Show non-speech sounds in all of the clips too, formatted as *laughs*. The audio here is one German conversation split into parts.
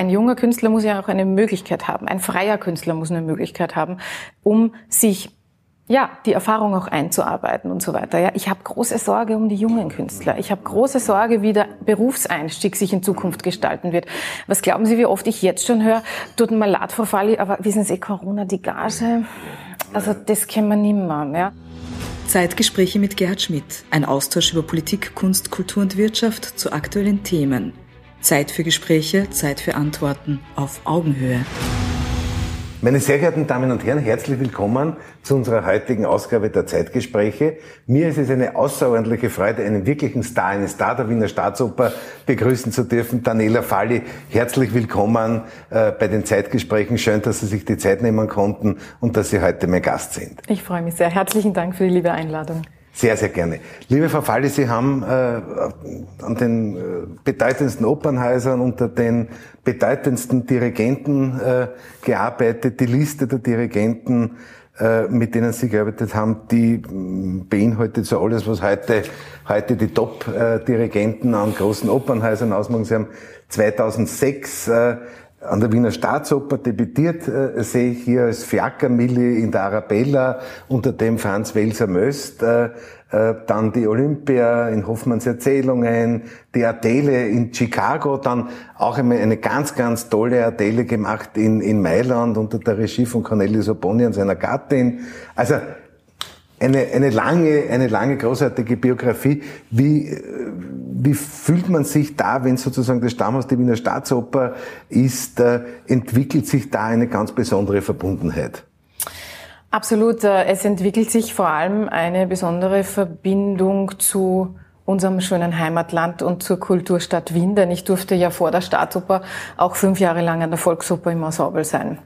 ein junger Künstler muss ja auch eine Möglichkeit haben, ein freier Künstler muss eine Möglichkeit haben, um sich ja, die Erfahrung auch einzuarbeiten und so weiter. Ja, ich habe große Sorge um die jungen Künstler. Ich habe große Sorge, wie der Berufseinstieg sich in Zukunft gestalten wird. Was glauben Sie, wie oft ich jetzt schon höre, tut mir leid, Frau Falli, aber wissen Sie, Corona, die Gage, also das kennen wir nimmer. Ja. Zeitgespräche mit Gerhard Schmidt. Ein Austausch über Politik, Kunst, Kultur und Wirtschaft zu aktuellen Themen. Zeit für Gespräche, Zeit für Antworten auf Augenhöhe. Meine sehr geehrten Damen und Herren, herzlich willkommen zu unserer heutigen Ausgabe der Zeitgespräche. Mir ist es eine außerordentliche Freude, einen wirklichen Star, einen Star der Wiener Staatsoper begrüßen zu dürfen. Daniela Falli, herzlich willkommen äh, bei den Zeitgesprächen. Schön, dass Sie sich die Zeit nehmen konnten und dass Sie heute mein Gast sind. Ich freue mich sehr. Herzlichen Dank für die liebe Einladung. Sehr, sehr gerne. Liebe Frau Falli, Sie haben äh, an den äh, bedeutendsten Opernhäusern unter den bedeutendsten Dirigenten äh, gearbeitet. Die Liste der Dirigenten, äh, mit denen Sie gearbeitet haben, die beinhaltet so alles, was heute, heute die Top-Dirigenten an großen Opernhäusern ausmachen. Sie haben 2006 äh, an der Wiener Staatsoper debütiert, äh, sehe ich hier als Fiakermilli in der Arabella unter dem Franz Welser Möst, äh, äh, dann die Olympia in Hoffmanns Erzählungen, die Adele in Chicago, dann auch einmal eine ganz, ganz tolle Adele gemacht in, in Mailand unter der Regie von Cornelius Opponi und seiner Gattin. Also eine, eine lange, eine lange großartige Biografie. Wie, wie fühlt man sich da, wenn sozusagen das Stammhaus der Wiener Staatsoper ist, äh, entwickelt sich da eine ganz besondere Verbundenheit? Absolut. Äh, es entwickelt sich vor allem eine besondere Verbindung zu unserem schönen Heimatland und zur Kulturstadt Wien, denn ich durfte ja vor der Staatsoper auch fünf Jahre lang an der Volksoper im Ensemble sein.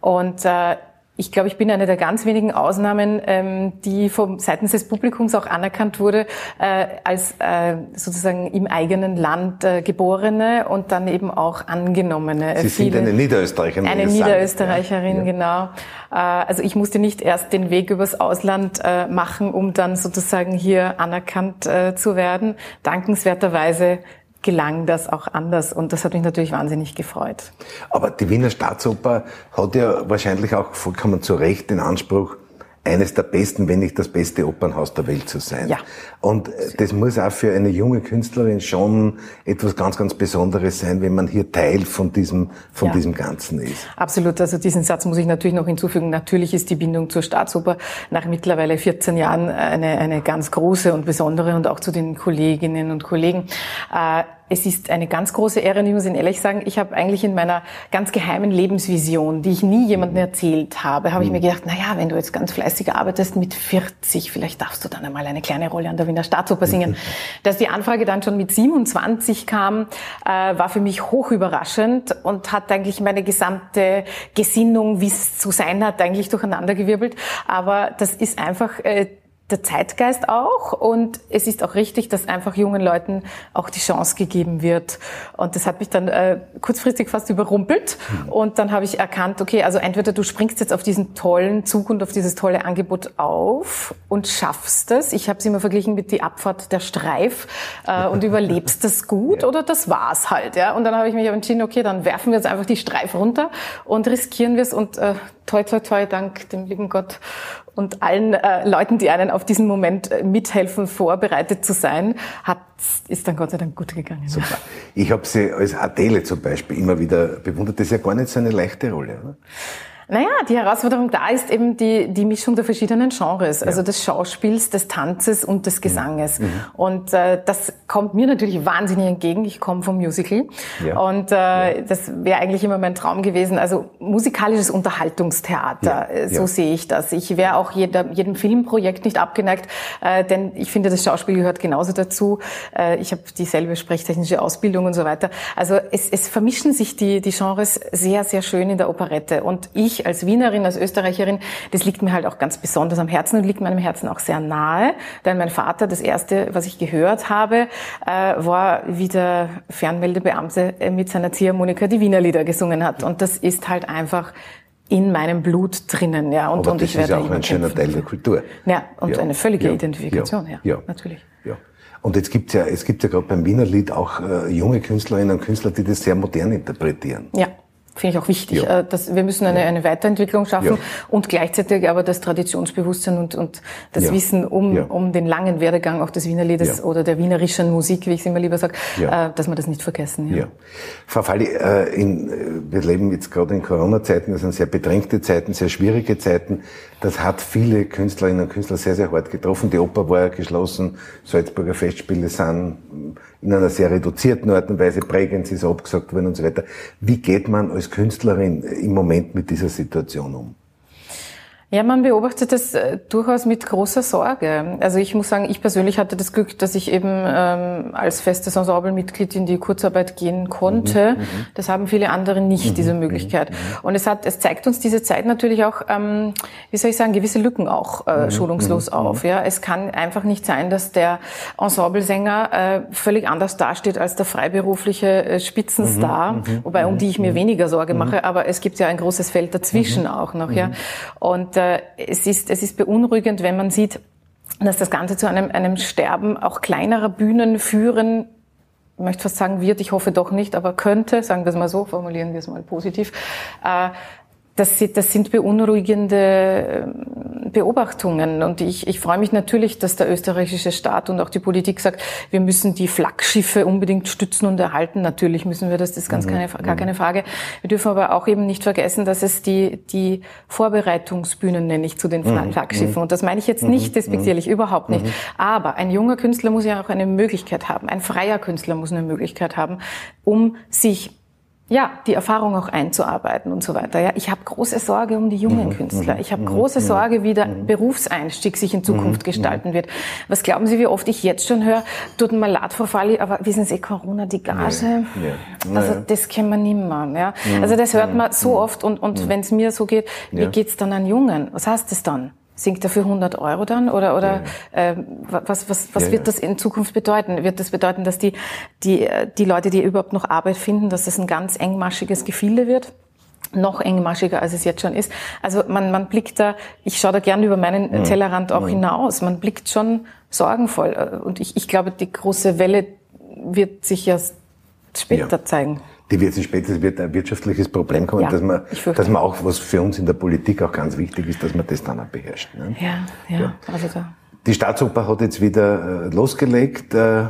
Und äh, ich glaube, ich bin eine der ganz wenigen Ausnahmen, ähm, die vom seitens des Publikums auch anerkannt wurde äh, als äh, sozusagen im eigenen Land äh, geborene und dann eben auch angenommene. Sie sind eine Niederösterreicherin. Eine Niederösterreicherin, ja. genau. Äh, also ich musste nicht erst den Weg übers Ausland äh, machen, um dann sozusagen hier anerkannt äh, zu werden. Dankenswerterweise gelang das auch anders und das hat mich natürlich wahnsinnig gefreut. Aber die Wiener Staatsoper hat ja wahrscheinlich auch vollkommen zu Recht den Anspruch, eines der besten, wenn nicht das beste Opernhaus der Welt zu sein. Ja. Und das muss auch für eine junge Künstlerin schon etwas ganz, ganz Besonderes sein, wenn man hier Teil von diesem, von ja. diesem Ganzen ist. Absolut. Also diesen Satz muss ich natürlich noch hinzufügen. Natürlich ist die Bindung zur Staatsoper nach mittlerweile 14 Jahren eine, eine ganz große und besondere und auch zu den Kolleginnen und Kollegen. Äh, es ist eine ganz große Ehre, und ich muss Ihnen ehrlich sagen, ich habe eigentlich in meiner ganz geheimen Lebensvision, die ich nie jemandem erzählt habe, habe ich mir mhm. gedacht, na ja, wenn du jetzt ganz fleißig arbeitest mit 40, vielleicht darfst du dann einmal eine kleine Rolle an der Wiener Staatsoper singen. *laughs* Dass die Anfrage dann schon mit 27 kam, äh, war für mich hoch überraschend und hat eigentlich meine gesamte Gesinnung, wie es zu sein hat, eigentlich durcheinandergewirbelt. Aber das ist einfach äh, der Zeitgeist auch und es ist auch richtig, dass einfach jungen Leuten auch die Chance gegeben wird. Und das hat mich dann äh, kurzfristig fast überrumpelt mhm. und dann habe ich erkannt, okay, also entweder du springst jetzt auf diesen tollen Zug und auf dieses tolle Angebot auf und schaffst es. Ich habe es immer verglichen mit die Abfahrt der Streif äh, *laughs* und überlebst das gut ja. oder das war's halt. Ja? Und dann habe ich mich entschieden, okay, dann werfen wir jetzt einfach die Streif runter und riskieren wir es und äh, toi toi toi, dank dem lieben Gott und allen äh, Leuten, die einen auf diesen Moment äh, mithelfen, vorbereitet zu sein, hat, ist dann Gott sei Dank gut gegangen. Super. Ich habe sie als Adele zum Beispiel immer wieder bewundert. Das ist ja gar nicht so eine leichte Rolle. Oder? Naja, die Herausforderung da ist eben die, die Mischung der verschiedenen Genres, ja. also des Schauspiels, des Tanzes und des Gesanges. Mhm. Und äh, das kommt mir natürlich wahnsinnig entgegen. Ich komme vom Musical ja. und äh, ja. das wäre eigentlich immer mein Traum gewesen. Also musikalisches Unterhaltungstheater, äh, so sehe ich das. Ich wäre auch jeder, jedem Filmprojekt nicht abgeneigt, äh, denn ich finde, das Schauspiel gehört genauso dazu. Äh, ich habe dieselbe sprechtechnische Ausbildung und so weiter. Also es, es vermischen sich die, die Genres sehr, sehr schön in der Operette. Und ich ich als Wienerin, als Österreicherin, das liegt mir halt auch ganz besonders am Herzen und liegt meinem Herzen auch sehr nahe. Denn mein Vater, das erste, was ich gehört habe, äh, war, wie der Fernmeldebeamte mit seiner Ziehharmonika die Wiener Lieder gesungen hat. Und das ist halt einfach in meinem Blut drinnen, ja. Und, Aber und das ich ist ja auch ein schöner Teil der Kultur. Ja, und ja. eine völlige ja. Identifikation, ja, ja. natürlich. Ja. Und jetzt gibt's ja, es gibt ja gerade beim Wiener Lied auch äh, junge Künstlerinnen und Künstler, die das sehr modern interpretieren. Ja. Finde ich auch wichtig. Ja. Äh, dass wir müssen eine, eine Weiterentwicklung schaffen ja. und gleichzeitig aber das Traditionsbewusstsein und, und das ja. Wissen um, um den langen Werdegang auch des Wiener Liedes oder der wienerischen Musik, wie ich es immer lieber sage, äh, dass wir das nicht vergessen. Ja. Frau Falli, äh, in, wir leben jetzt gerade in Corona-Zeiten, das sind sehr bedrängte Zeiten, sehr schwierige Zeiten. Das hat viele Künstlerinnen und Künstler sehr, sehr hart getroffen. Die Oper war ja geschlossen, Salzburger Festspiele sind in einer sehr reduzierten Art und Weise, Prägens ist abgesagt worden und so weiter. Wie geht man als Künstlerin im Moment mit dieser Situation um? Ja, man beobachtet das äh, durchaus mit großer Sorge. Also ich muss sagen, ich persönlich hatte das Glück, dass ich eben ähm, als festes Ensemblemitglied in die Kurzarbeit gehen konnte. Mhm, mhm. das haben viele andere nicht, mhm, diese mhm, Möglichkeit. Mhm. Und es hat, es zeigt uns diese Zeit natürlich auch, ähm, wie soll ich sagen, gewisse Lücken auch äh, schonungslos auf. Ja, es kann einfach nicht sein, dass der Ensemblesänger äh, völlig anders dasteht als der freiberufliche äh, Spitzenstar, wobei um die ich mir weniger Sorge mache. Aber es gibt ja ein großes Feld dazwischen auch noch. Ja, und äh, es, ist, es ist beunruhigend, wenn man sieht, dass das Ganze zu einem, einem Sterben auch kleinerer Bühnen führen. Ich möchte fast sagen wird, ich hoffe doch nicht, aber könnte, sagen wir es mal so, formulieren wir es mal positiv, äh, das, das sind beunruhigende Beobachtungen. Und ich, ich freue mich natürlich, dass der österreichische Staat und auch die Politik sagt, wir müssen die Flaggschiffe unbedingt stützen und erhalten. Natürlich müssen wir das, das ist ganz mhm. keine, gar keine Frage. Wir dürfen aber auch eben nicht vergessen, dass es die, die Vorbereitungsbühnen, nenne ich, zu den mhm. Flaggschiffen. Mhm. Und das meine ich jetzt nicht despektierlich, überhaupt nicht. Aber ein junger Künstler muss ja auch eine Möglichkeit haben. Ein freier Künstler muss eine Möglichkeit haben, um sich ja, die Erfahrung auch einzuarbeiten und so weiter. Ja, ich habe große Sorge um die jungen mhm, Künstler. Mhm, ich habe mhm, große Sorge, wie der Berufseinstieg sich in Zukunft gestalten wird. Was glauben Sie, wie oft ich jetzt schon höre, tut mir leid, Frau Falli, aber wissen Sie, Corona, die Gage, ja, ja. also das kennen wir nimmer. Ja? Also das hört man so oft und, und wenn es mir so geht, wie geht's dann an Jungen? Was heißt das dann? Sinkt er für 100 Euro dann? Oder, oder ja. äh, was, was, was ja, wird das in Zukunft bedeuten? Wird das bedeuten, dass die, die, die Leute, die überhaupt noch Arbeit finden, dass das ein ganz engmaschiges Gefilde wird? noch engmaschiger, als es jetzt schon ist. Also man, man blickt da, ich schaue da gerne über meinen mhm. Tellerrand auch mhm. hinaus, man blickt schon sorgenvoll. Und ich, ich glaube, die große Welle wird sich ja später ja. zeigen die wird sich später, wird ein wirtschaftliches Problem kommen, ja, dass man, dass man auch, was für uns in der Politik auch ganz wichtig ist, dass man das dann auch beherrscht. Ne? Ja, ja, ja. Also da. Die Staatsoper hat jetzt wieder äh, losgelegt. Äh, äh,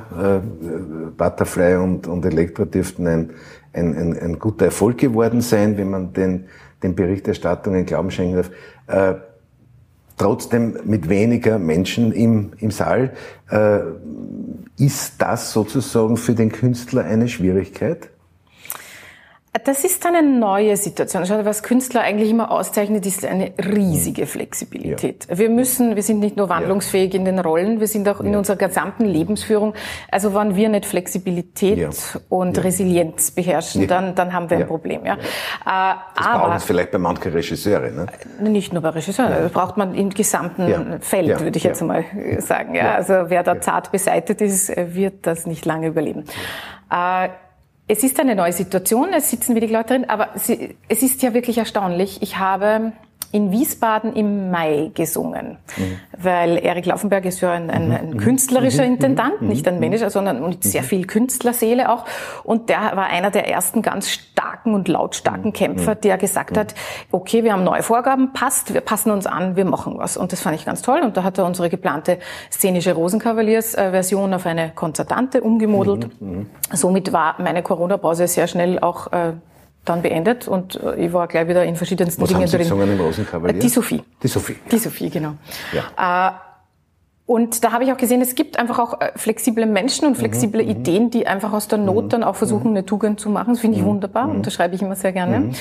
Butterfly und, und Elektra dürften ein, ein, ein, ein guter Erfolg geworden sein, wenn man den, den Berichterstattungen Glauben schenken darf. Äh, trotzdem mit weniger Menschen im, im Saal. Äh, ist das sozusagen für den Künstler eine Schwierigkeit? Das ist eine neue Situation. Was Künstler eigentlich immer auszeichnet, ist eine riesige Flexibilität. Ja. Wir müssen, wir sind nicht nur wandlungsfähig ja. in den Rollen, wir sind auch in unserer gesamten Lebensführung. Also wenn wir nicht Flexibilität und Resilienz beherrschen, dann, dann haben wir ein Problem. Ja. Äh, das aber braucht es vielleicht bei manchen Regisseuren. Ne? Äh, nicht nur bei Regisseuren, das braucht man im gesamten Feld, würde ich jetzt mal sagen. Ja. Also wer da zart beseitigt ist, wird das nicht lange überleben. Äh, es ist eine neue Situation, es sitzen wenig Leute drin, aber es ist ja wirklich erstaunlich. Ich habe in Wiesbaden im Mai gesungen, mhm. weil Erik Laufenberg ist ja ein, ein, ein mhm. künstlerischer mhm. Intendant, mhm. nicht ein Manager, sondern mit sehr viel Künstlerseele auch. Und der war einer der ersten ganz starken und lautstarken Kämpfer, der gesagt hat, okay, wir haben neue Vorgaben, passt, wir passen uns an, wir machen was. Und das fand ich ganz toll. Und da hat er unsere geplante szenische Rosenkavaliers-Version auf eine Konzertante umgemodelt. Somit war meine Corona-Pause sehr schnell auch äh, dann beendet und äh, ich war gleich wieder in verschiedensten Was Dingen haben Sie gesungen im Rosenkavalier? Die Sophie. Die Sophie. Die Sophie, genau. Ja. Äh, und da habe ich auch gesehen, es gibt einfach auch äh, flexible Menschen und flexible mhm, mhm, Ideen, die einfach aus der Not mhm, dann auch versuchen, mhm. eine Tugend zu machen. Das finde ich mhm, wunderbar und das schreibe ich immer sehr gerne. Mhm.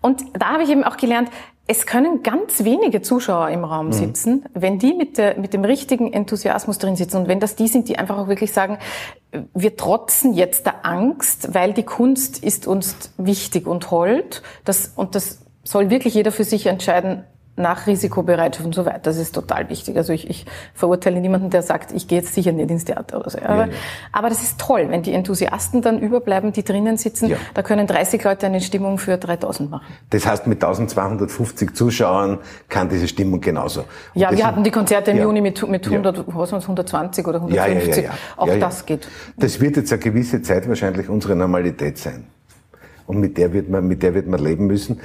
Und da habe ich eben auch gelernt, es können ganz wenige Zuschauer im Raum sitzen, wenn die mit, der, mit dem richtigen Enthusiasmus drin sitzen und wenn das die sind, die einfach auch wirklich sagen, wir trotzen jetzt der Angst, weil die Kunst ist uns wichtig und hold. Das, und das soll wirklich jeder für sich entscheiden, nach Risikobereitschaft und so weiter. Das ist total wichtig. Also ich, ich verurteile niemanden, der sagt, ich gehe jetzt sicher nicht ins Theater oder so. Aber, ja, ja. aber das ist toll, wenn die Enthusiasten dann überbleiben, die drinnen sitzen, ja. da können 30 Leute eine Stimmung für 3000 machen. Das heißt, mit 1250 Zuschauern kann diese Stimmung genauso. Und ja, wir hatten die Konzerte im Juni mit, mit 100, was 120 oder 150. Auch das geht. Das wird jetzt eine gewisse Zeit wahrscheinlich unsere Normalität sein und mit der wird man, mit der wird man leben müssen.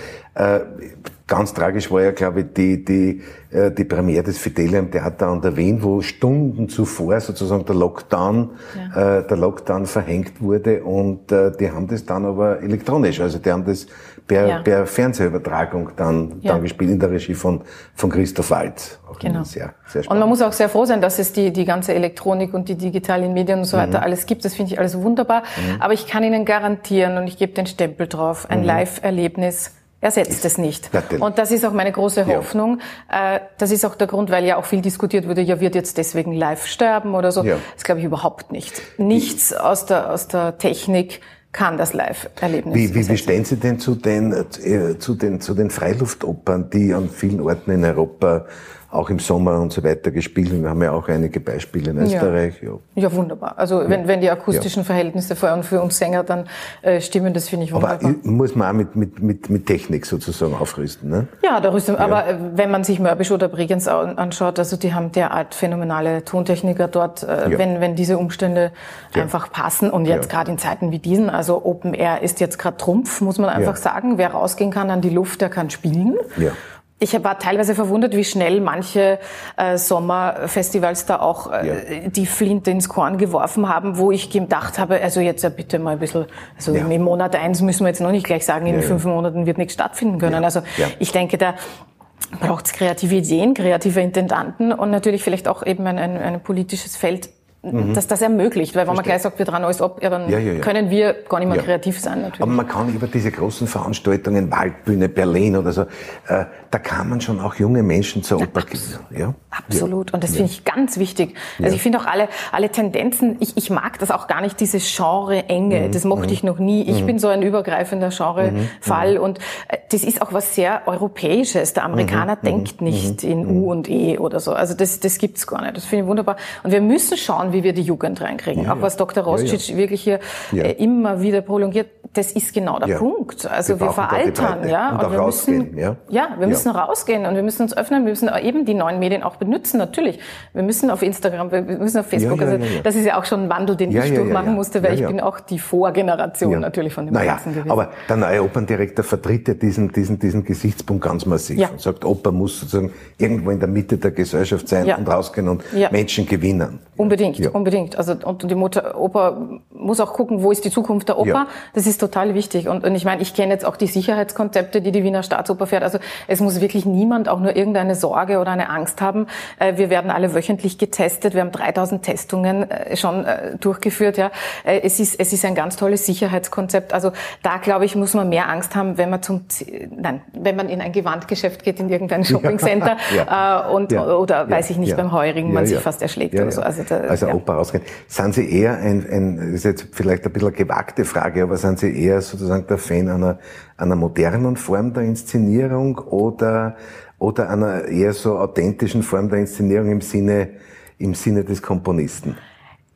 Ganz tragisch war ja, glaube ich, die, die, äh, die Premiere des Fidelia im Theater an der Wien, wo Stunden zuvor sozusagen der Lockdown, ja. äh, der Lockdown verhängt wurde und äh, die haben das dann aber elektronisch, also die haben das per, ja. per Fernsehübertragung dann, ja. dann gespielt in der Regie von, von Christoph Waltz. Auch genau. Sehr, sehr spannend. und man muss auch sehr froh sein, dass es die, die ganze Elektronik und die digitalen Medien und so weiter mhm. alles gibt. Das finde ich alles wunderbar. Mhm. Aber ich kann Ihnen garantieren und ich gebe den Stempel drauf, ein mhm. Live-Erlebnis ersetzt es nicht. Natürlich. Und das ist auch meine große Hoffnung. Ja. Äh, das ist auch der Grund, weil ja auch viel diskutiert wurde, ja, wird jetzt deswegen live sterben oder so. Ja. Das glaube ich überhaupt nicht. Nichts aus der, aus der Technik kann das Live-Erlebnis. Wie, wie, wie stehen Sie denn zu den, äh, zu den, zu den Freiluftopern, die an vielen Orten in Europa auch im Sommer und so weiter gespielt. Und wir haben ja auch einige Beispiele in Österreich. Ja, ja. ja wunderbar. Also wenn, wenn die akustischen ja. Verhältnisse vor allem für uns Sänger dann äh, stimmen, das finde ich wunderbar. Aber muss man auch mit, mit, mit, mit Technik sozusagen aufrüsten, ne? Ja, da rüsten. Aber äh, wenn man sich Mörbisch oder Bregenz anschaut, also die haben derart phänomenale Tontechniker dort, äh, wenn, wenn diese Umstände einfach passen. Und jetzt gerade in Zeiten wie diesen, also Open Air ist jetzt gerade Trumpf, muss man einfach sagen. Wer rausgehen kann an die Luft, der kann spielen. Ja ich war teilweise verwundert, wie schnell manche äh, Sommerfestivals da auch äh, ja. die Flinte ins Korn geworfen haben, wo ich gedacht habe, also jetzt ja bitte mal ein bisschen, also ja. im Monat eins müssen wir jetzt noch nicht gleich sagen, in ja, fünf Monaten wird nichts stattfinden können. Also ich denke, da braucht es kreative Ideen, kreative Intendanten und natürlich vielleicht auch eben ein, ein, ein politisches Feld, mhm. dass das ermöglicht. Weil wenn Verstehe. man gleich sagt, wir dran alles ab, ja, dann ja, ja, können wir gar nicht mehr kreativ sein. Natürlich. Aber man kann über diese großen Veranstaltungen, Waldbühne, Berlin oder so, äh, da kann man schon auch junge Menschen zur Oper gehen. Ja? Absolut. Und das finde ich ganz wichtig. Also ich finde auch alle, alle Tendenzen, ich, ich mag das auch gar nicht, diese Genre-Enge. Mhm. Das mochte mhm. ich noch nie. Ich mhm. bin so ein übergreifender Genre-Fall. Mhm. Und äh, das ist auch was sehr Europäisches. Der Amerikaner mhm. denkt nicht in U und E oder so. Also das, das gibt's gar nicht. Das finde ich wunderbar. Und wir müssen schauen, wie wir die Jugend reinkriegen. Ja, auch was Dr. Roscic wirklich hier äh, immer wieder prolongiert, das ist genau der Punkt. Also wir, wir veraltern, ja. Und, und wir müssen, ja. ja, wir müssen rausgehen und wir müssen uns öffnen, wir müssen eben die neuen Medien auch benutzen, natürlich. Wir müssen auf Instagram, wir müssen auf Facebook, also das ist ja auch schon ein Wandel, den ich durchmachen musste, weil ich bin auch die Vorgeneration natürlich von dem naja, Ganzen gewesen. Aber der neue Operndirektor vertritt ja diesen, diesen, diesen Gesichtspunkt ganz massiv und sagt, Oper muss sozusagen irgendwo in der Mitte der Gesellschaft sein und rausgehen und Menschen gewinnen. Unbedingt, unbedingt. Also und die Mutter Oper muss auch gucken, wo ist die Zukunft der Oper. Das ist total wichtig. Und, und ich meine, ich kenne jetzt auch die Sicherheitskonzepte, die die Wiener Staatsoper fährt. Also es muss wirklich niemand auch nur irgendeine Sorge oder eine Angst haben. Äh, wir werden alle wöchentlich getestet. Wir haben 3000 Testungen äh, schon äh, durchgeführt. Ja, es ist es ist ein ganz tolles Sicherheitskonzept. Also da glaube ich muss man mehr Angst haben, wenn man zum nein, wenn man in ein Gewandgeschäft geht in irgendein *laughs* Shoppingcenter ja. und ja. oder weiß ich nicht beim Heurigen man sich fast erschlägt oder so. Also, da, also Oper rausgehen. Sind Sie eher ein, ein das ist jetzt vielleicht ein bisschen eine gewagte Frage, aber sind Sie eher sozusagen der Fan einer, einer modernen Form der Inszenierung oder, oder einer eher so authentischen Form der Inszenierung im Sinne, im Sinne des Komponisten?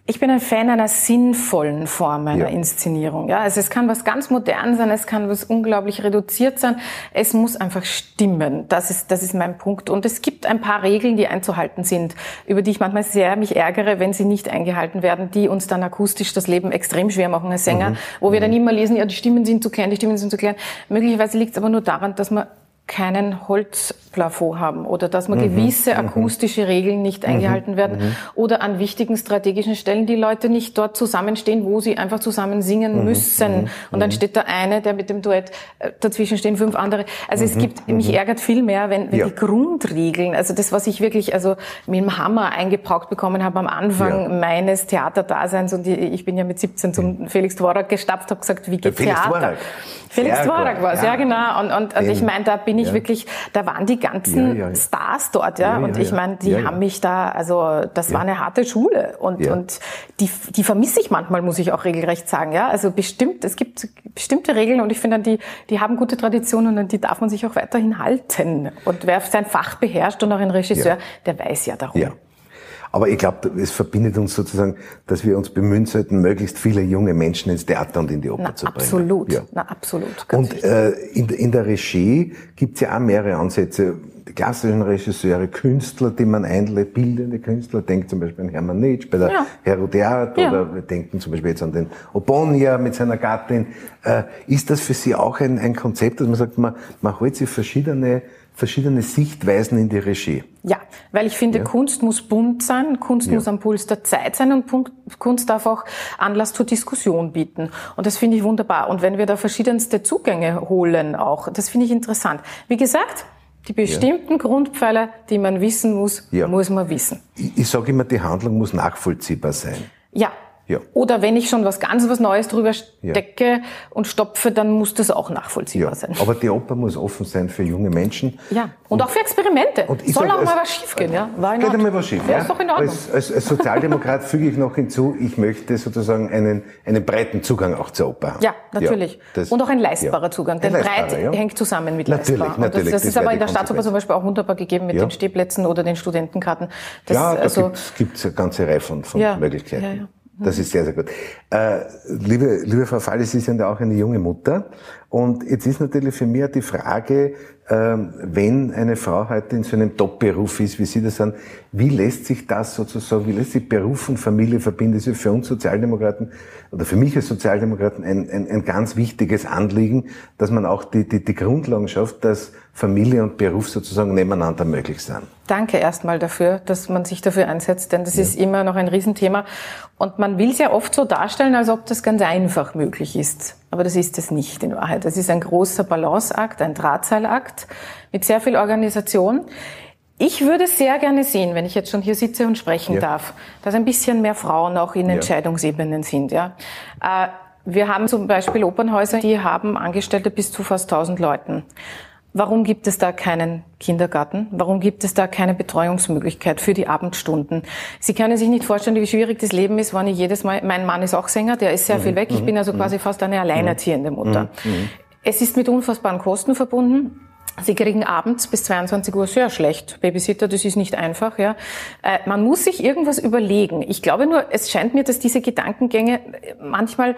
Ich bin ein Fan einer sinnvollen Form einer ja. Inszenierung. Ja, also es kann was ganz modern sein, es kann was unglaublich reduziert sein. Es muss einfach stimmen. Das ist, das ist mein Punkt. Und es gibt ein paar Regeln, die einzuhalten sind, über die ich manchmal sehr mich ärgere, wenn sie nicht eingehalten werden, die uns dann akustisch das Leben extrem schwer machen als Sänger, mhm. wo wir dann mhm. immer lesen, ja, die Stimmen sind zu klein, die Stimmen sind zu klein. Möglicherweise liegt es aber nur daran, dass man keinen Holzplafond haben oder dass man mhm, gewisse mhm. akustische Regeln nicht mhm, eingehalten werden mhm. oder an wichtigen strategischen Stellen die Leute nicht dort zusammenstehen, wo sie einfach zusammen singen müssen. Und dann steht da eine, der mit dem Duett äh, dazwischen stehen fünf andere. Also es gibt, mich ärgert viel mehr, wenn, wenn ja. die Grundregeln, also das, was ich wirklich also mit dem Hammer eingepaukt bekommen habe am Anfang ja. meines Theaterdaseins und ich bin ja mit 17 zum Felix Dvorak gestapft, habe gesagt, wie geht Felix Theater? Dvorak. Felix Dvorak war es, ja. ja genau. Und, und, und ich meine, da bin ich ja. wirklich, da waren die ganzen ja, ja, Stars dort, ja. und ich meine, die haben mich da, also das war eine harte Schule und, und die, die vermisse ich manchmal, muss ich auch regelrecht sagen, ja. Also bestimmt, es gibt bestimmte Regeln und ich finde, die, die haben gute Traditionen und die darf man sich auch weiterhin halten. Und wer sein Fach beherrscht und auch ein Regisseur, der weiß ja darum. Aber ich glaube, es verbindet uns sozusagen, dass wir uns bemühen sollten, möglichst viele junge Menschen ins Theater und in die Oper Na, zu bringen. Absolut, ja. Na, absolut. und äh, in, in, der Regie gibt's ja auch mehrere Ansätze. Die klassischen Regisseure, Künstler, die man einlädt, bildende Künstler, denkt zum Beispiel an Hermann Nitsch bei der ja. Herodiat ja. oder wir denken zum Beispiel jetzt an den Obonia mit seiner Gattin. Äh, ist das für Sie auch ein, ein Konzept, dass man sagt, man, man holt sich verschiedene verschiedene Sichtweisen in die Regie. Ja, weil ich finde, ja. Kunst muss bunt sein, Kunst ja. muss am Puls der Zeit sein und Kunst darf auch Anlass zur Diskussion bieten. Und das finde ich wunderbar. Und wenn wir da verschiedenste Zugänge holen auch, das finde ich interessant. Wie gesagt, die bestimmten ja. Grundpfeiler, die man wissen muss, muss man wissen. Ich, ich sage immer, die Handlung muss nachvollziehbar sein. Ja, ja. Oder wenn ich schon was ganz was Neues drüber stecke ja. und stopfe, dann muss das auch nachvollziehbar ja. sein. Aber die Oper muss offen sein für junge Menschen. Ja, und, und auch für Experimente. Und Soll sag, auch mal was schiefgehen, ja? War geht einmal was schief, ja? Ist doch in Ordnung. Als, als, als Sozialdemokrat füge ich noch hinzu, ich möchte sozusagen einen, einen breiten Zugang auch zur Oper haben. Ja, natürlich. und auch ein leistbarer Zugang, denn breit hängt zusammen mit natürlich, leistbar. Natürlich, das, das, das ist aber in der Staatsoper zum Beispiel auch wunderbar gegeben mit den Stehplätzen oder den Studentenkarten. Das, ja, da also, gibt es eine ganze Reihe von, von Möglichkeiten. Das ist sehr, sehr gut. Äh, liebe, liebe Frau Falle, Sie sind ja auch eine junge Mutter. Und jetzt ist natürlich für mich die Frage, äh, wenn eine Frau heute in so einem Top-Beruf ist, wie Sie das sind, wie lässt sich das sozusagen, wie lässt sich Beruf und Familie verbinden? Das ist für uns Sozialdemokraten oder für mich als Sozialdemokraten ein, ein, ein ganz wichtiges Anliegen, dass man auch die, die, die Grundlagen schafft, dass Familie und Beruf sozusagen nebeneinander möglich sind. Danke erstmal dafür, dass man sich dafür einsetzt, denn das ja. ist immer noch ein Riesenthema. Und man will es ja oft so darstellen, als ob das ganz einfach möglich ist. Aber das ist es nicht in Wahrheit. Das ist ein großer Balanceakt, ein Drahtseilakt mit sehr viel Organisation. Ich würde sehr gerne sehen, wenn ich jetzt schon hier sitze und sprechen ja. darf, dass ein bisschen mehr Frauen auch in ja. Entscheidungsebenen sind. Ja. Äh, wir haben zum Beispiel Opernhäuser, die haben Angestellte bis zu fast 1000 Leuten. Warum gibt es da keinen Kindergarten? Warum gibt es da keine Betreuungsmöglichkeit für die Abendstunden? Sie können sich nicht vorstellen, wie schwierig das Leben ist, wenn ich jedes Mal, mein Mann ist auch Sänger, der ist sehr mhm. viel weg. Ich bin also mhm. quasi fast eine alleinerziehende Mutter. Mhm. Es ist mit unfassbaren Kosten verbunden. Sie kriegen abends bis 22 Uhr sehr schlecht. Babysitter, das ist nicht einfach, ja. Äh, man muss sich irgendwas überlegen. Ich glaube nur, es scheint mir, dass diese Gedankengänge manchmal,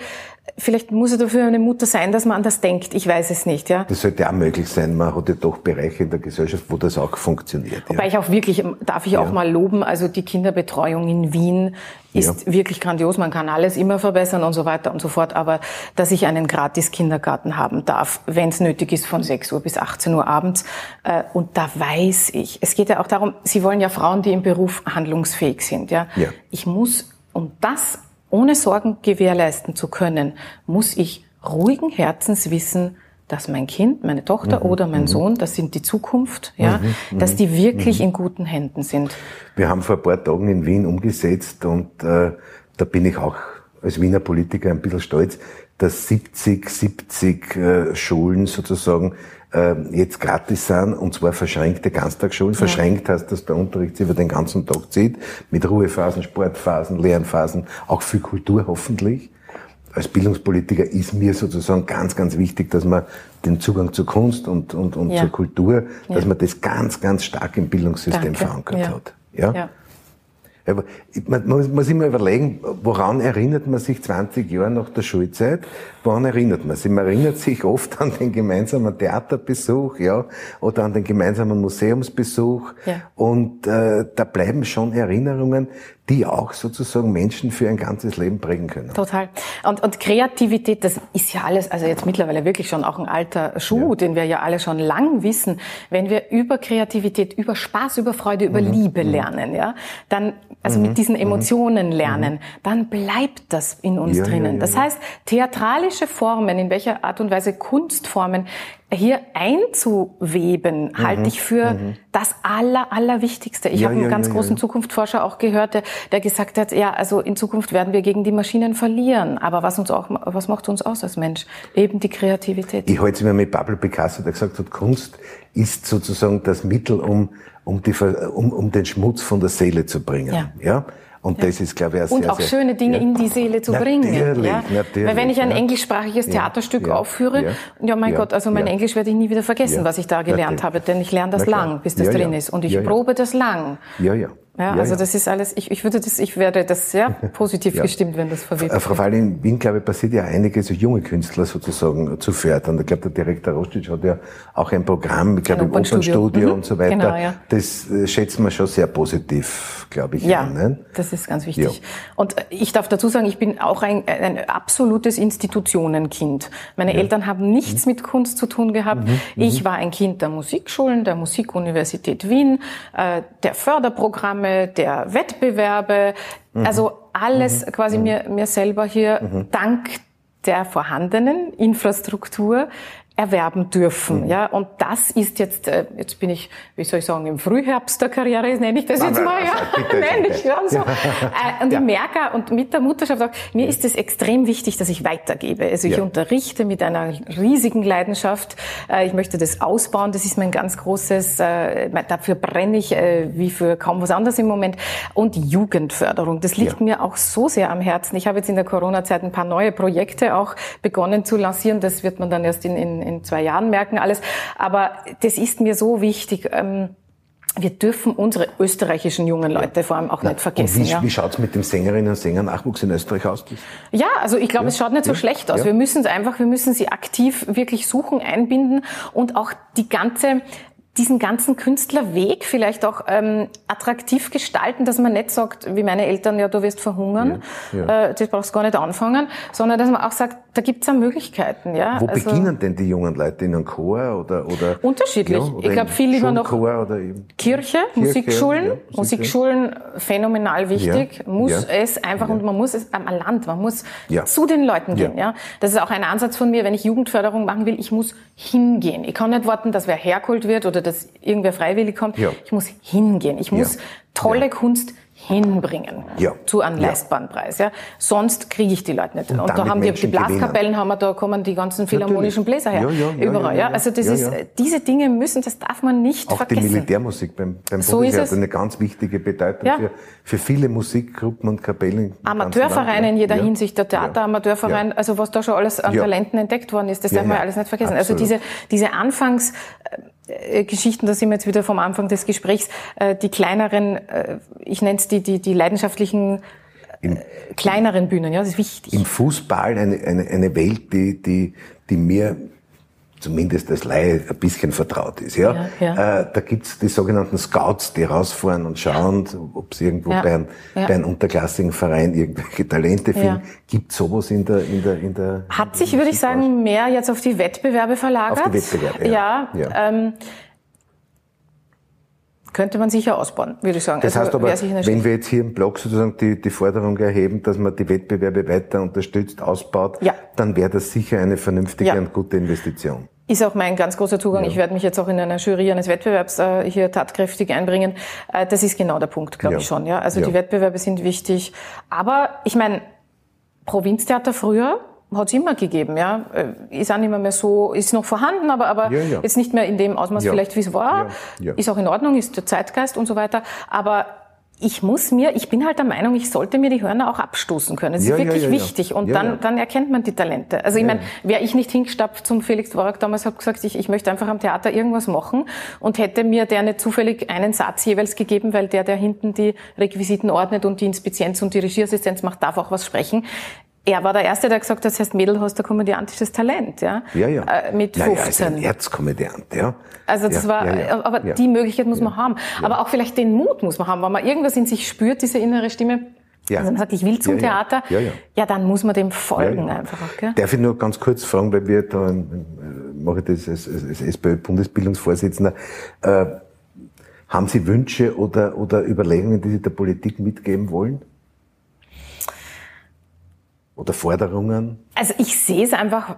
vielleicht muss es dafür eine Mutter sein, dass man anders denkt. Ich weiß es nicht, ja. Das sollte auch möglich sein. Man hat ja doch Bereiche in der Gesellschaft, wo das auch funktioniert. Ja. Wobei ich auch wirklich, darf ich auch ja. mal loben, also die Kinderbetreuung in Wien ist ja. wirklich grandios. Man kann alles immer verbessern und so weiter und so fort. Aber dass ich einen gratis Kindergarten haben darf, wenn es nötig ist, von 6 Uhr bis 18 Uhr abends. Äh, und da weiß ich, es geht ja auch darum, Sie wollen ja Frauen, die im Beruf handlungsfähig sind. Ja, ja. ich muss, um das ohne Sorgen gewährleisten zu können, muss ich ruhigen Herzens wissen, dass mein Kind, meine Tochter mhm, oder mein mhm. Sohn, das sind die Zukunft, ja, mhm, mhm dass die wirklich mhm. in guten Händen sind. Wir haben vor ein paar Tagen in Wien umgesetzt und äh, da bin ich auch als Wiener Politiker ein bisschen stolz, dass 70, 70 äh, Schulen sozusagen äh, jetzt gratis sind, und zwar verschränkte Ganztagsschulen. Ja. Verschränkt heißt, dass der Unterricht sich über den ganzen Tag zieht, mit Ruhephasen, Sportphasen, Lernphasen, auch für Kultur hoffentlich als Bildungspolitiker ist mir sozusagen ganz, ganz wichtig, dass man den Zugang zur Kunst und, und, und ja. zur Kultur, dass ja. man das ganz, ganz stark im Bildungssystem Danke. verankert ja. hat. Ja? Aber man muss, muss immer überlegen, woran erinnert man sich 20 Jahre nach der Schulzeit? Woran erinnert man sich? Man erinnert sich oft an den gemeinsamen Theaterbesuch, ja, oder an den gemeinsamen Museumsbesuch. Ja. Und äh, da bleiben schon Erinnerungen, die auch sozusagen Menschen für ein ganzes Leben prägen können. Total. Und, und Kreativität, das ist ja alles, also jetzt mittlerweile wirklich schon auch ein alter Schuh, ja. den wir ja alle schon lang wissen. Wenn wir über Kreativität, über Spaß, über Freude, über mhm. Liebe mhm. lernen, ja, dann, also mhm. mit diesen mhm. Emotionen mhm. lernen, dann bleibt das in uns ja, drinnen. Das heißt, theatralische Formen, in welcher Art und Weise Kunstformen hier einzuweben, mhm. halte ich für mhm. das Aller, Allerwichtigste. Ich ja, habe einen ja, ganz ja, großen Zukunftsforscher auch gehört, der, der gesagt hat, ja, also in Zukunft werden wir gegen die Maschinen verlieren. Aber was uns auch, was macht uns aus als Mensch? Eben die Kreativität. Ich halte es immer mit Pablo Picasso, der gesagt hat, Kunst ist sozusagen das Mittel, um, um, die, um, um den Schmutz von der Seele zu bringen. Ja. Und ja. das ist, glaube ich, auch Und sehr, auch sehr, schöne Dinge ja. in die Seele zu natürlich, bringen. Ja? Natürlich, Weil wenn ich ein englischsprachiges Theaterstück aufführe, ja, mein Gott, also mein Englisch werde ich nie wieder vergessen, was ich da gelernt habe, denn ich lerne das lang, bis das drin ist. Und ich probe das lang. Ja, ja. Ja, also ja. das ist alles, ich, ich würde das, ich werde das sehr positiv ja. gestimmt, wenn das verwebt. Frau Fall, in Wien, glaube ich, passiert ja einiges, so junge Künstler sozusagen zu fördern. Ich glaube, der Direktor Rostic hat ja auch ein Programm, ich glaube, im Opernstudio mhm. und so weiter. Genau, ja. Das äh, schätzen wir schon sehr positiv, glaube ich. Ja, an, ne? das ist ganz wichtig. Ja. Und ich darf dazu sagen, ich bin auch ein, ein absolutes Institutionenkind. Meine Eltern haben nichts mhm. mit Kunst zu tun gehabt. Mhm. Ich mhm. war ein Kind der Musikschulen, der Musikuniversität Wien, äh, der Förderprogramme, der Wettbewerbe, mhm. also alles mhm. quasi mhm. mir, mir selber hier mhm. dank der vorhandenen Infrastruktur erwerben dürfen. Mhm. Ja, und das ist jetzt, äh, jetzt bin ich, wie soll ich sagen, im Frühherbst der Karriere, nenne ich das Nein, jetzt mal, ja, nenne ich schon so. Ja. Äh, und ja. ich merke, und mit der Mutterschaft auch, mir ist es extrem wichtig, dass ich weitergebe. Also ich ja. unterrichte mit einer riesigen Leidenschaft. Äh, ich möchte das ausbauen. Das ist mein ganz großes, dafür brenne ich wie für kaum was anderes im Moment. Und Jugendförderung, das liegt mir auch so sehr am Herzen. Ich habe jetzt in der Corona-Zeit ein paar neue Projekte auch begonnen zu lancieren. Das wird man dann erst in, in in zwei Jahren merken alles. Aber das ist mir so wichtig. Ähm, wir dürfen unsere österreichischen jungen Leute vor allem auch Na, nicht vergessen. Und wie, ja. wie schaut's mit dem Sängerinnen und Sängernachwuchs in Österreich aus? Ja, also ich glaube, ja. es schaut nicht so ja. schlecht aus. Wir müssen es einfach, wir müssen sie aktiv wirklich suchen, einbinden und auch die ganze diesen ganzen Künstlerweg vielleicht auch ähm, attraktiv gestalten, dass man nicht sagt, wie meine Eltern, ja, du wirst verhungern, ja. Äh, das brauchst gar nicht anfangen, sondern dass man auch sagt, da gibt's ja Möglichkeiten. Ja? Wo also, beginnen denn die jungen Leute? In einem Chor oder? oder unterschiedlich. Ja, oder ich glaube, viel lieber noch Kirche, Kirche Musikschulen. Ja, Musikschulen phänomenal wichtig. muss es einfach, und man muss es am Land, man muss zu den Leuten gehen. Ja. Das ist auch ein Ansatz von mir, wenn ich Jugendförderung machen will, ich muss hingehen. Ich kann nicht warten, dass wer hergeholt wird oder dass irgendwer freiwillig kommt. Ich muss hingehen. Ich muss tolle Kunst hinbringen ja. zu einem leistbaren Preis. Ja. Sonst kriege ich die Leute nicht. Und, und da haben wir die Blaskapellen, haben wir, da kommen die ganzen philharmonischen Bläser her. Ja, ja, überall. Ja, Also das ist, diese Dinge müssen, das darf man nicht Auch vergessen. Auch die Militärmusik beim, beim so Bundesheer hat eine ganz wichtige Bedeutung für, für viele Musikgruppen und Kapellen. Amateurvereine in jeder Hinsicht, der Theateramateurverein, also was da schon alles an Talenten entdeckt worden ist, das darf man alles nicht vergessen. Absolut. Also diese, diese Anfangs, äh, Geschichten, da sind wir jetzt wieder vom Anfang des Gesprächs, äh, die kleineren, äh, ich nenne es die, die, die leidenschaftlichen Im, kleineren Bühnen, ja, das ist wichtig. Im Fußball eine, eine, eine Welt, die, die, die mir zumindest als Laie ein bisschen vertraut ist. Ja, ja, ja. Äh, da gibt's die sogenannten Scouts, die rausfahren und schauen, ob es irgendwo ja. bei, einem, bei einem unterklassigen Verein irgendwelche Talente finden. Gibt sowas in der in der in der Hat sich, würde ich sagen, mehr jetzt auf die Wettbewerbe verlagert. Auf die Wettbewerbe. Ja. ja. Ähm, könnte man sicher ausbauen, würde ich sagen. Das also, heißt aber, wenn wir jetzt hier im Blog sozusagen die, die Forderung erheben, dass man die Wettbewerbe weiter unterstützt, ausbaut, ja. dann wäre das sicher eine vernünftige ja. und gute Investition. Ist auch mein ganz großer Zugang. Ja. Ich werde mich jetzt auch in einer Jury eines Wettbewerbs äh, hier tatkräftig einbringen. Äh, das ist genau der Punkt, glaube ich schon. Ja, Also die Wettbewerbe sind wichtig. Aber ich meine, Provinztheater früher, hat es immer gegeben, ja. Äh, ist auch nicht mehr, so, ist noch vorhanden, aber, aber ja, ja. jetzt nicht mehr in dem Ausmaß ja. vielleicht, wie es war. Ist auch in Ordnung, ist der Zeitgeist und so weiter. Aber ich muss mir, ich bin halt der Meinung, ich sollte mir die Hörner auch abstoßen können. Das ist wirklich wichtig. Und dann, dann erkennt man die Talente. Also ich meine, wäre ich nicht hingestapft zum Felix Dvorak damals, habe gesagt, ich, ich möchte einfach am Theater irgendwas machen und hätte mir der nicht zufällig einen Satz jeweils gegeben, weil der, der hinten die Requisiten ordnet und die Inspizienz und die Regieassistenz macht, darf auch was sprechen er war der Erste, der gesagt hat, das heißt, Mädel hast ein komödiantisches Talent, ja? Ja, ja. Äh, mit 15. Ja, also ein Erzkomödiant, ja. Also das ja, war, ja, ja. aber die Möglichkeit muss man haben. Aber auch vielleicht den Mut muss man haben, wenn man irgendwas in sich spürt, diese innere Stimme. Ja. Also man sagt, ich will zum Theater. Ja, ja. ja, dann muss man dem folgen einfach. Gell? Darf ich nur ganz kurz fragen, weil wir da, äh, mache ich das als, als, als SPÖ-Bundesbildungsvorsitzender, äh, haben Sie Wünsche oder, oder Überlegungen, die Sie der Politik mitgeben wollen? Oder Forderungen? Also ich sehe es einfach,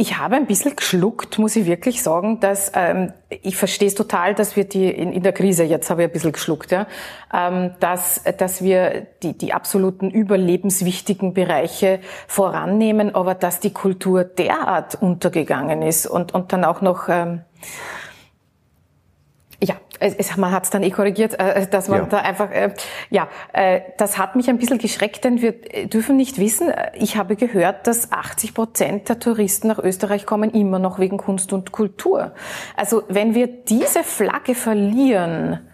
Ich habe ein bisschen geschluckt, muss ich wirklich sagen, dass ähm, ich verstehe es total, dass wir die in, in der Krise jetzt habe ich ein bisschen geschluckt, ja, ähm, dass dass wir die die absoluten überlebenswichtigen Bereiche vorannehmen, aber dass die Kultur derart untergegangen ist und und dann auch noch ähm, ja, es, man hat es dann eh korrigiert, äh, dass man ja. da einfach, äh, ja, äh, das hat mich ein bisschen geschreckt, denn wir dürfen nicht wissen, ich habe gehört, dass 80 Prozent der Touristen nach Österreich kommen immer noch wegen Kunst und Kultur. Also wenn wir diese Flagge verlieren,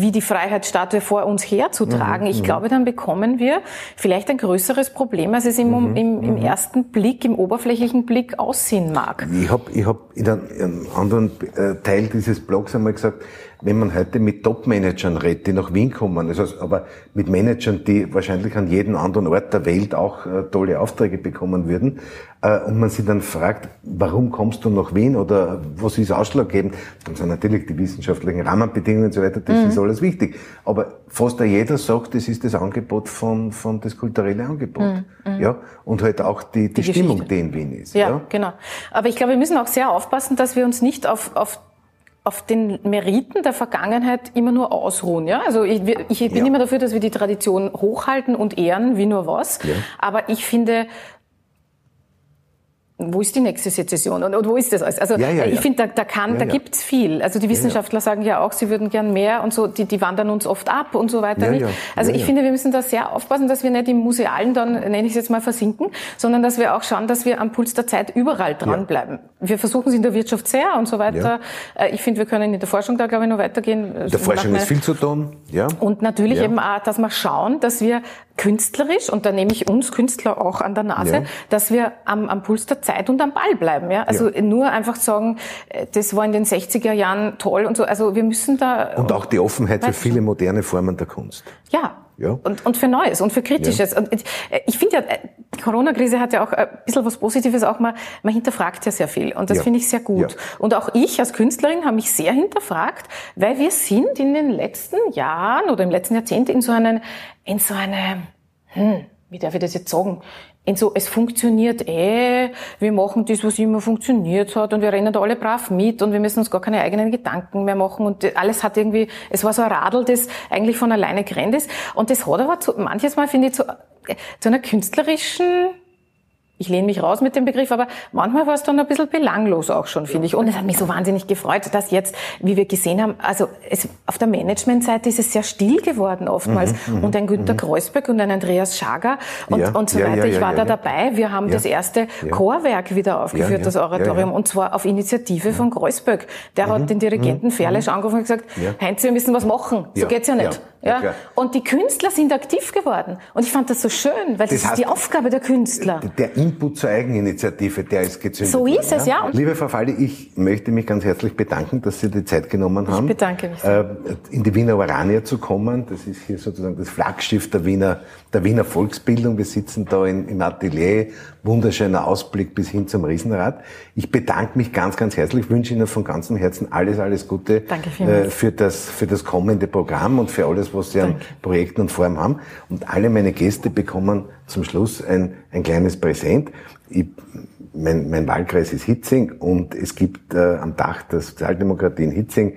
wie die Freiheitsstatue vor uns herzutragen. Mhm, ich mhm. glaube, dann bekommen wir vielleicht ein größeres Problem, als es im, mhm, im, im mhm. ersten Blick, im oberflächlichen Blick aussehen mag. Ich habe ich hab in einem anderen äh, Teil dieses Blogs einmal gesagt, wenn man heute mit Top-Managern redet, die nach Wien kommen, also, aber mit Managern, die wahrscheinlich an jedem anderen Ort der Welt auch äh, tolle Aufträge bekommen würden, äh, und man sie dann fragt, warum kommst du nach Wien oder was ist ausschlaggebend, dann sind natürlich die wissenschaftlichen Rahmenbedingungen und so weiter, das mhm. ist alles wichtig. Aber fast jeder sagt, das ist das Angebot von, von das kulturelle Angebot. Mhm. mhm. Ja, und halt auch die, die, die Stimmung, die in Wien ist. Ja, ja, genau. Aber ich glaube, wir müssen auch sehr aufpassen, dass wir uns nicht auf, auf auf den Meriten der Vergangenheit immer nur ausruhen. Ja? Also ich, ich bin ja. immer dafür, dass wir die Tradition hochhalten und ehren, wie nur was. Ja. Aber ich finde, wo ist die nächste Sezession und, und wo ist das alles? Also ja, ja, ich ja. finde, da, da kann, da gibt's viel. Also die Wissenschaftler sagen ja auch, sie würden gern mehr und so, die, die wandern uns oft ab und so weiter. nicht. Also ich finde, wir müssen da sehr aufpassen, dass wir nicht im Musealen dann, nenne ich es jetzt mal, versinken, sondern dass wir auch schauen, dass wir am Puls der Zeit überall dranbleiben. Wir versuchen es in der Wirtschaft sehr und so weiter. Äh, ich finde, wir können in der Forschung da, glaube ich, noch weitergehen. Der Forschung ist viel zu tun, ja. Und natürlich eben auch, dass wir schauen, dass wir künstlerisch, und da nehme ich uns Künstler auch an der Nase, dass wir am, am Puls der Zeit und am Ball bleiben. Ja? Also ja. nur einfach sagen, äh, das war in den 60er Jahren toll und so. Also wir müssen da. Und auch die Offenheit für viele moderne Formen der Kunst. Ja. Ja. Und, und für Neues und für Kritisches. Ja. Und äh, ich finde ja, äh, die Corona-Krise hat ja auch ein bisschen was Positives auch mal, man hinterfragt ja sehr viel. Und das ja. finde ich sehr gut. Ja. Und auch ich als Künstlerin habe mich sehr hinterfragt, weil wir sind in den letzten Jahren oder im letzten Jahrzehnt in so einen, in so eine, hm, wie darf ich das jetzt sagen, in so, es funktioniert eh, wir machen das, was immer funktioniert hat und wir rennen da alle brav mit und wir müssen uns gar keine eigenen Gedanken mehr machen und alles hat irgendwie, es war so ein Radl, das eigentlich von alleine gerannt ist. Und das hat aber zu, manches Mal, finde ich, zu, zu einer künstlerischen ich lehne mich raus mit dem Begriff, aber manchmal war es dann ein bisschen belanglos auch schon, finde ich. Und es hat mich so wahnsinnig gefreut, dass jetzt, wie wir gesehen haben, also es, auf der Managementseite ist es sehr still geworden oftmals. Mhm, mhm und ein Günter mhm. Kreuzberg und ein Andreas Schager und, ja, und so ja, weiter. Ja, ich war da dabei. Wir haben das erste Chorwerk wieder aufgeführt, das Oratorium, und zwar auf Initiative von Kreuzberg. Der hat mhm, den Dirigenten mhm, Ferlesch angerufen und gesagt, Heinz, wir müssen was machen. So geht's ja nicht. Ja, Und die Künstler sind aktiv geworden. Und ich fand das so schön, weil das, das ist die Aufgabe der Künstler. Der Input zur Eigeninitiative, der ist gezündet So ist es, ja. Liebe Frau Falli, ich möchte mich ganz herzlich bedanken, dass Sie die Zeit genommen haben. Ich bedanke mich. Äh, in die Wiener Orania zu kommen. Das ist hier sozusagen das Flaggschiff der Wiener, der Wiener Volksbildung. Wir sitzen da in, im Atelier. Wunderschöner Ausblick bis hin zum Riesenrad. Ich bedanke mich ganz, ganz herzlich. Ich wünsche Ihnen von ganzem Herzen alles, alles Gute äh, für, das, für das kommende Programm und für alles, was Sie Danke. an Projekten und Formen haben. Und alle meine Gäste bekommen zum Schluss ein, ein kleines Präsent. Ich, mein, mein Wahlkreis ist Hitzing und es gibt äh, am Dach der Sozialdemokratie in Hitzing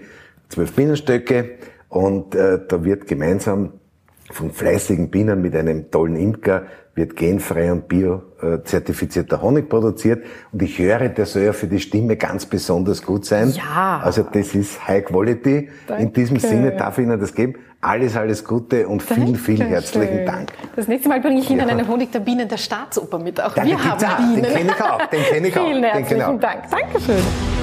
zwölf Bienenstöcke und äh, da wird gemeinsam von fleißigen Bienen mit einem tollen Imker wird genfrei und bio-zertifizierter Honig produziert. Und ich höre, der soll ja für die Stimme ganz besonders gut sein. Ja. Also das ist High Quality. Danke. In diesem Sinne darf ich Ihnen das geben. Alles, alles Gute und vielen, vielen herzlichen Dank. Das nächste Mal bringe ich Ihnen ja. einen Honig der Bienen der Staatsoper mit. Auch ja, wir haben auch. Bienen. Den kenne ich auch. Den kenne ich *laughs* auch. Vielen herzlichen Dank. Dankeschön.